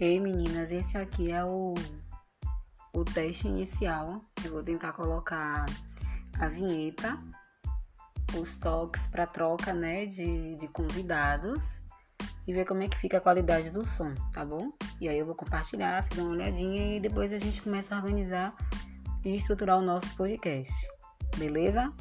Ei meninas, esse aqui é o, o teste inicial. Eu vou tentar colocar a vinheta, os toques para troca né, de, de convidados e ver como é que fica a qualidade do som, tá bom? E aí eu vou compartilhar, se dá uma olhadinha e depois a gente começa a organizar e estruturar o nosso podcast. Beleza?